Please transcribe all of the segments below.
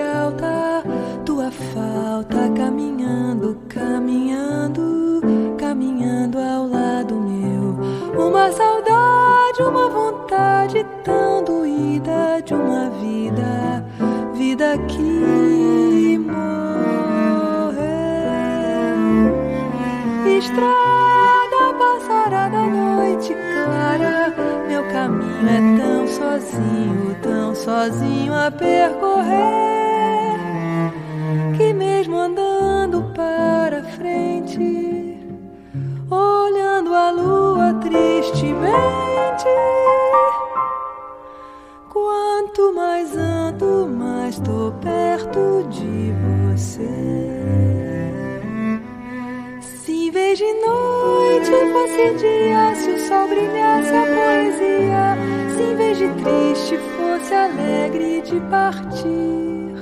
alta, tua falta caminhando, caminhando, caminhando ao lado meu. Uma saudade, uma vontade tão doída de uma vida, vida que morreu. Estrada passarada, noite clara, meu caminho é tão sozinho, tão sozinho a percorrer, de noite fosse dia, se o sol brilhasse a poesia, se em vez de triste fosse alegre de partir,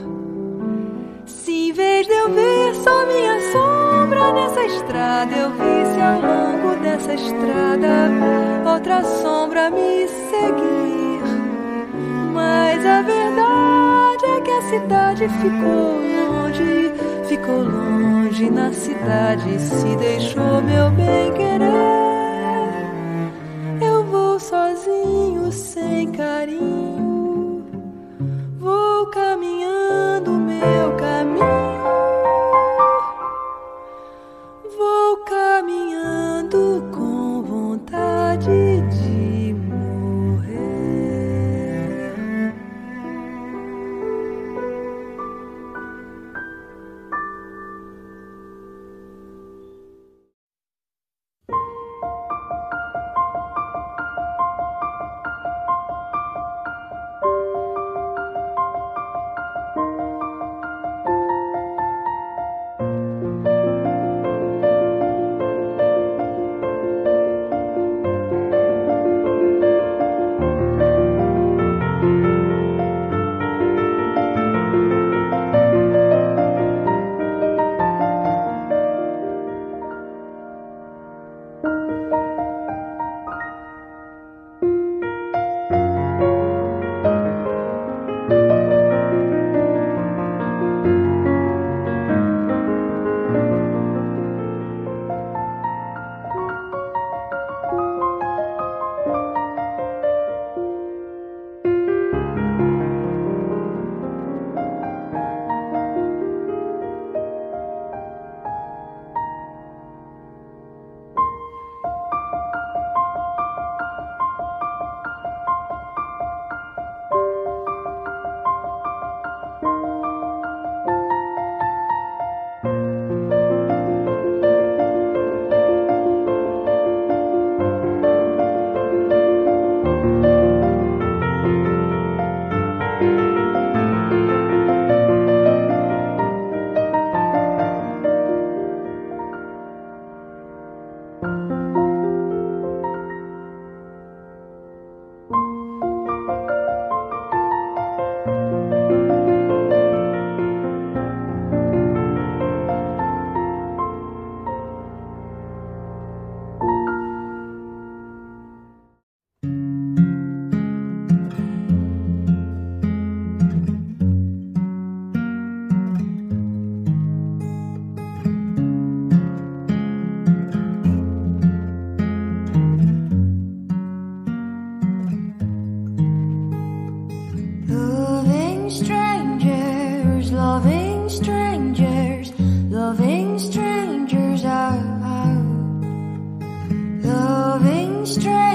se em vez de eu ver só minha sombra nessa estrada, eu visse ao longo dessa estrada outra sombra me seguir. Mas a verdade é que a cidade ficou longe, ficou longe na cidade, se deixou meu bem querer. Strange.